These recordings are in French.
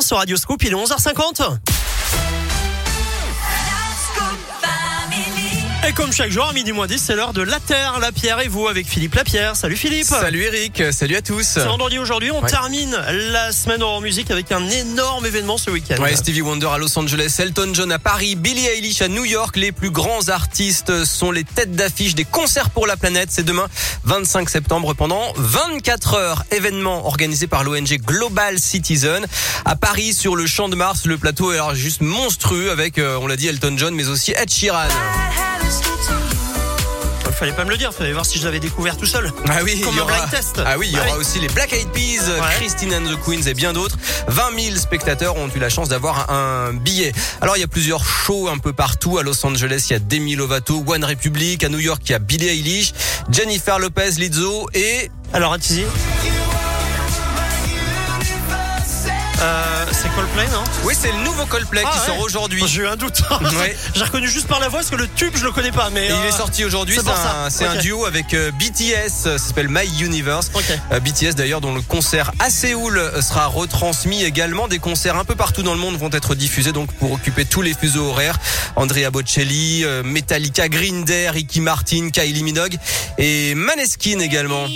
sur Radio Scoop, il est 11h50. Comme chaque jour, à midi moins 10, c'est l'heure de La Terre, la Pierre et vous avec Philippe Lapierre. Salut Philippe. Salut Eric, salut à tous. C'est vendredi aujourd'hui, on Ouais. termine la semaine en musique avec un énorme événement ce week-end. Ouais, Stevie Wonder à Los Angeles, Elton John à Paris, Billie Eilish à New York. Les plus grands artistes sont les têtes d'affiche des concerts pour la planète. C'est demain, 25 septembre, pendant 24 heures. Événement organisé par l'ONG Global Citizen. À Paris, sur le Champ de Mars, le plateau est alors juste monstrueux avec, euh, on l'a dit, Elton John, mais aussi Ed Sheeran. Il fallait pas me le dire, fallait voir si je l'avais découvert tout seul. Ah oui, Comme il y un aura, blind test. Ah oui, il y Ah aura oui. aussi les Black Eyed Peas, Ouais. Christine and the Queens et bien d'autres. 20 000 spectateurs ont eu la chance d'avoir un, billet. Alors il y a plusieurs shows un peu partout. À Los Angeles, il y a Demi Lovato, One Republic. À New York, il y a Billie Eilish, Jennifer Lopez, Lizzo et Alors, Atizi euh, c'est Coldplay, non? Oui, c'est le nouveau Coldplay Ah qui ouais. sort aujourd'hui. J'ai eu un doute. Ouais. J'ai reconnu juste par la voix parce que le tube, je le connais pas. Mais il euh, est sorti aujourd'hui. c'est un, duo avec euh, BTS. Ça s'appelle My Universe. Euh, BTS d'ailleurs dont le concert à Séoul euh, sera retransmis également. Des concerts un peu partout dans le monde vont être diffusés donc pour occuper tous les fuseaux horaires. Andrea Bocelli, euh, Metallica, Green Day, Ricky Martin, Kylie Minogue et Maneskin également.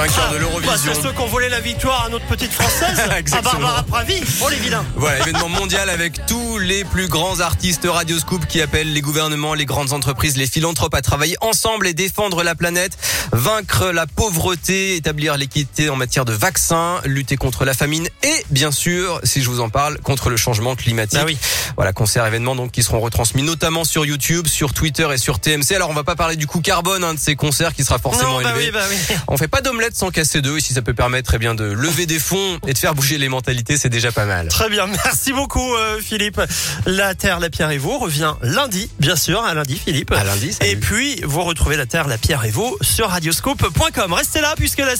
Vainqueur de l'Eurovision. c'est ceux qui ont volé la victoire à notre petite française, à. Barbara Pravi. Oh les vilains. Voilà, événement mondial avec tous les plus grands artistes Radio Scoop qui appellent les gouvernements, les grandes entreprises, les philanthropes à travailler ensemble et défendre la planète, vaincre la pauvreté, établir l'équité en matière de vaccins, lutter contre la famine et bien sûr, si je vous en parle, contre le changement climatique. Bah oui. Voilà, concert événements donc qui seront retransmis notamment sur YouTube, sur Twitter et sur TMC. Alors on va pas parler du coût carbone hein, de ces concerts qui sera forcément Non, bah élevé. oui, bah oui. On fait pas d'omelette sans casser d'œufs et si ça peut permettre eh bien de lever des fonds et de faire bouger les mentalités, c'est déjà pas mal. Très bien, merci beaucoup euh, Philippe. La Terre, la Pierre et vous revient lundi, bien sûr, à lundi Philippe. À lundi, salut. Et puis, vous retrouvez La Terre, la Pierre et vous sur radioscope.com. Restez là puisque la suite